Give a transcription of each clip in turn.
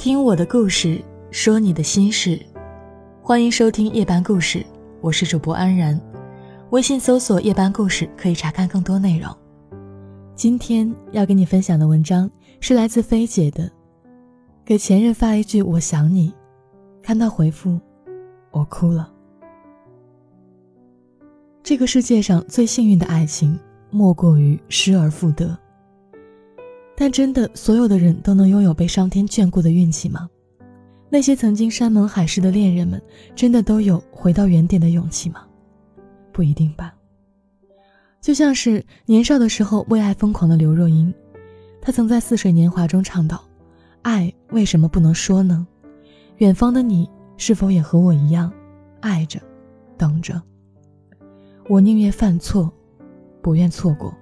听我的故事，说你的心事，欢迎收听夜班故事，我是主播安然。微信搜索“夜班故事”可以查看更多内容。今天要跟你分享的文章是来自菲姐的，给前任发一句“我想你”，看到回复，我哭了。这个世界上最幸运的爱情，莫过于失而复得。但真的，所有的人都能拥有被上天眷顾的运气吗？那些曾经山盟海誓的恋人们，真的都有回到原点的勇气吗？不一定吧。就像是年少的时候为爱疯狂的刘若英，她曾在《似水年华》中唱道：“爱为什么不能说呢？远方的你是否也和我一样，爱着，等着？我宁愿犯错，不愿错过。”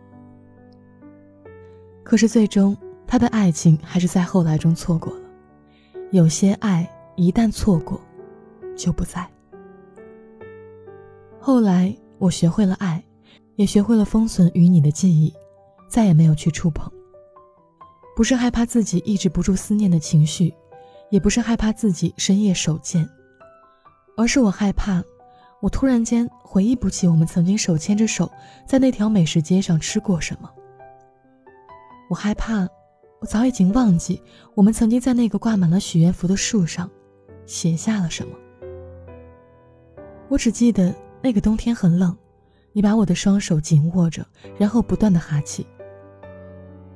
可是最终，他的爱情还是在后来中错过了。有些爱一旦错过，就不在。后来我学会了爱，也学会了封存与你的记忆，再也没有去触碰。不是害怕自己抑制不住思念的情绪，也不是害怕自己深夜手贱，而是我害怕，我突然间回忆不起我们曾经手牵着手在那条美食街上吃过什么。我害怕，我早已经忘记我们曾经在那个挂满了许愿符的树上写下了什么。我只记得那个冬天很冷，你把我的双手紧握着，然后不断的哈气。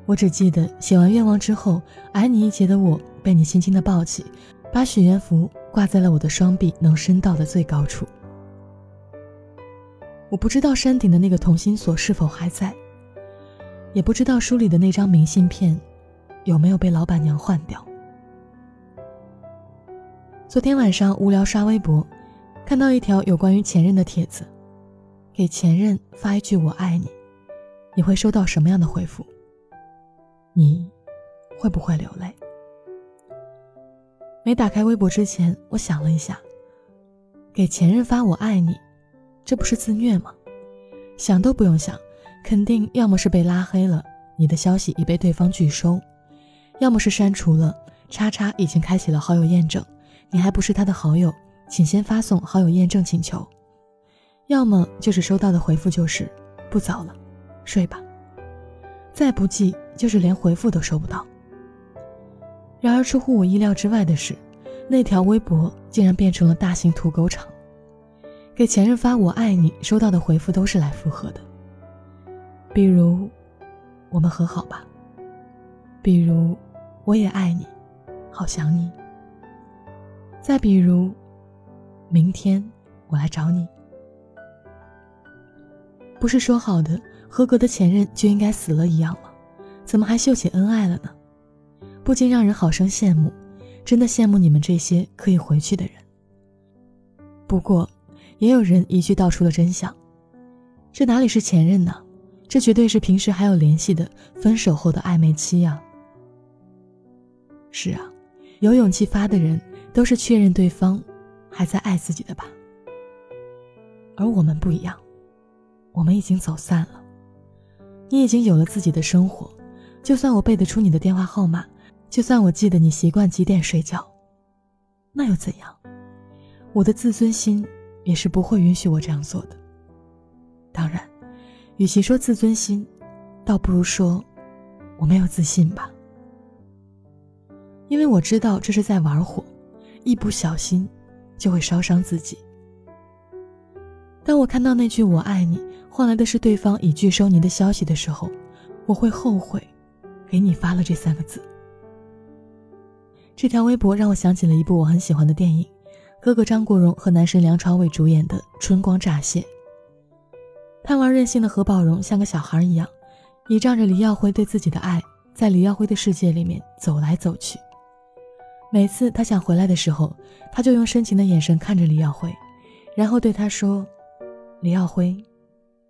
我只记得写完愿望之后，矮你一截的我被你轻轻的抱起，把许愿符挂在了我的双臂能伸到的最高处。我不知道山顶的那个同心锁是否还在。也不知道书里的那张明信片有没有被老板娘换掉。昨天晚上无聊刷微博，看到一条有关于前任的帖子，给前任发一句“我爱你”，你会收到什么样的回复？你会不会流泪？没打开微博之前，我想了一下，给前任发“我爱你”，这不是自虐吗？想都不用想。肯定要么是被拉黑了，你的消息已被对方拒收；要么是删除了，叉叉已经开启了好友验证，你还不是他的好友，请先发送好友验证请求；要么就是收到的回复就是不早了，睡吧。再不济就是连回复都收不到。然而出乎我意料之外的是，那条微博竟然变成了大型土狗场，给前任发我爱你，收到的回复都是来复合的。比如，我们和好吧。比如，我也爱你，好想你。再比如，明天我来找你。不是说好的合格的前任就应该死了一样吗？怎么还秀起恩爱了呢？不禁让人好生羡慕，真的羡慕你们这些可以回去的人。不过，也有人一句道出了真相：这哪里是前任呢？这绝对是平时还有联系的分手后的暧昧期呀。是啊，有勇气发的人都是确认对方还在爱自己的吧。而我们不一样，我们已经走散了。你已经有了自己的生活，就算我背得出你的电话号码，就算我记得你习惯几点睡觉，那又怎样？我的自尊心也是不会允许我这样做的。当然。与其说自尊心，倒不如说我没有自信吧。因为我知道这是在玩火，一不小心就会烧伤自己。当我看到那句“我爱你”换来的是对方已拒收您的消息的时候，我会后悔给你发了这三个字。这条微博让我想起了一部我很喜欢的电影，哥哥张国荣和男神梁朝伟主演的《春光乍泄》。贪玩任性的何宝荣像个小孩一样，倚仗着李耀辉对自己的爱，在李耀辉的世界里面走来走去。每次他想回来的时候，他就用深情的眼神看着李耀辉，然后对他说：“李耀辉，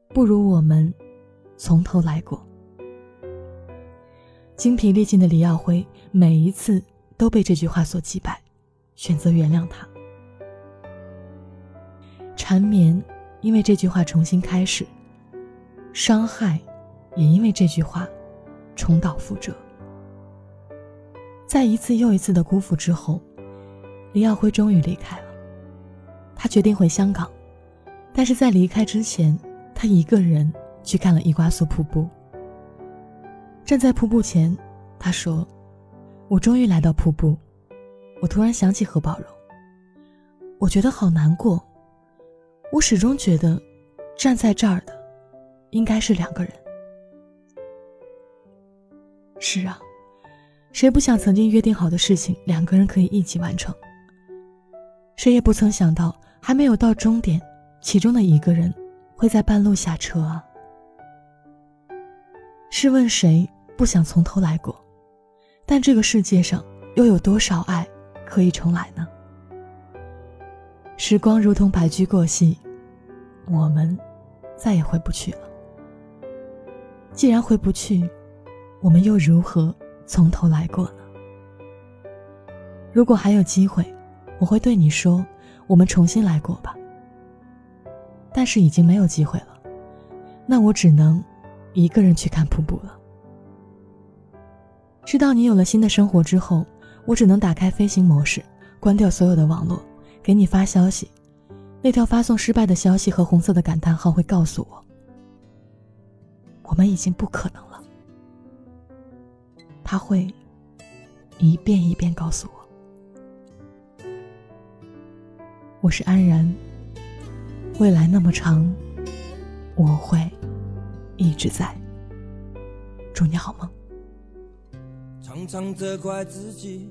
不如我们从头来过。”精疲力尽的李耀辉每一次都被这句话所击败，选择原谅他，缠绵。因为这句话重新开始，伤害，也因为这句话重蹈覆辙。在一次又一次的辜负之后，李耀辉终于离开了。他决定回香港，但是在离开之前，他一个人去看了伊瓜苏瀑布。站在瀑布前，他说：“我终于来到瀑布。”我突然想起何宝荣，我觉得好难过。我始终觉得，站在这儿的，应该是两个人。是啊。谁不想曾经约定好的事情，两个人可以一起完成？谁也不曾想到，还没有到终点，其中的一个人会在半路下车啊！试问谁不想从头来过？但这个世界上又有多少爱可以重来呢？时光如同白驹过隙，我们再也回不去了。既然回不去，我们又如何？从头来过呢。如果还有机会，我会对你说：“我们重新来过吧。”但是已经没有机会了，那我只能一个人去看瀑布了。知道你有了新的生活之后，我只能打开飞行模式，关掉所有的网络，给你发消息。那条发送失败的消息和红色的感叹号会告诉我，我们已经不可能了。他会一遍一遍告诉我，我是安然。未来那么长，我会一直在。祝你好梦。常常责怪自己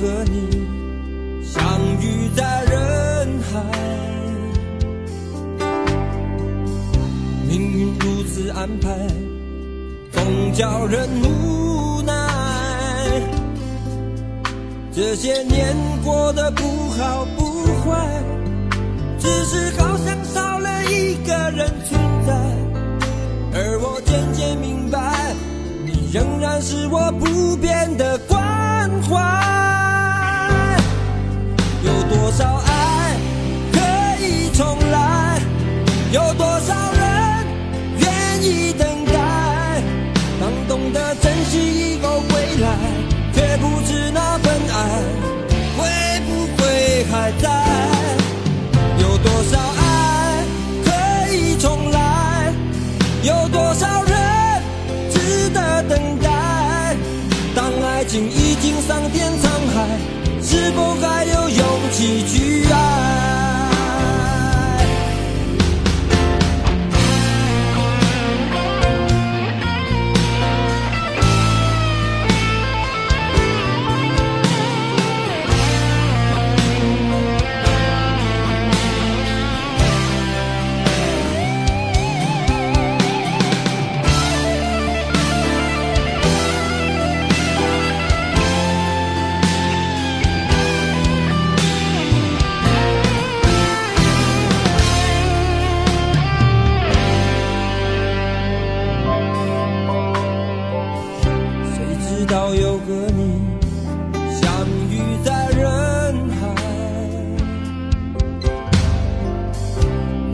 和你相遇在人海，命运如此安排。总叫人无奈，这些年过得不好不坏，只是好像少了一个人存在。而我渐渐明白，你仍然是我不变的关怀。多少爱可以重来，有多少人愿意等待，当懂得珍惜以后，未来却不知那份爱会不会还在，有多少爱可以重来，有多少人值得等待，当爱情已经桑田沧海，是否还。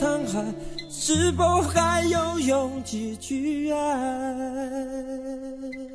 沧海是否还有勇气去爱？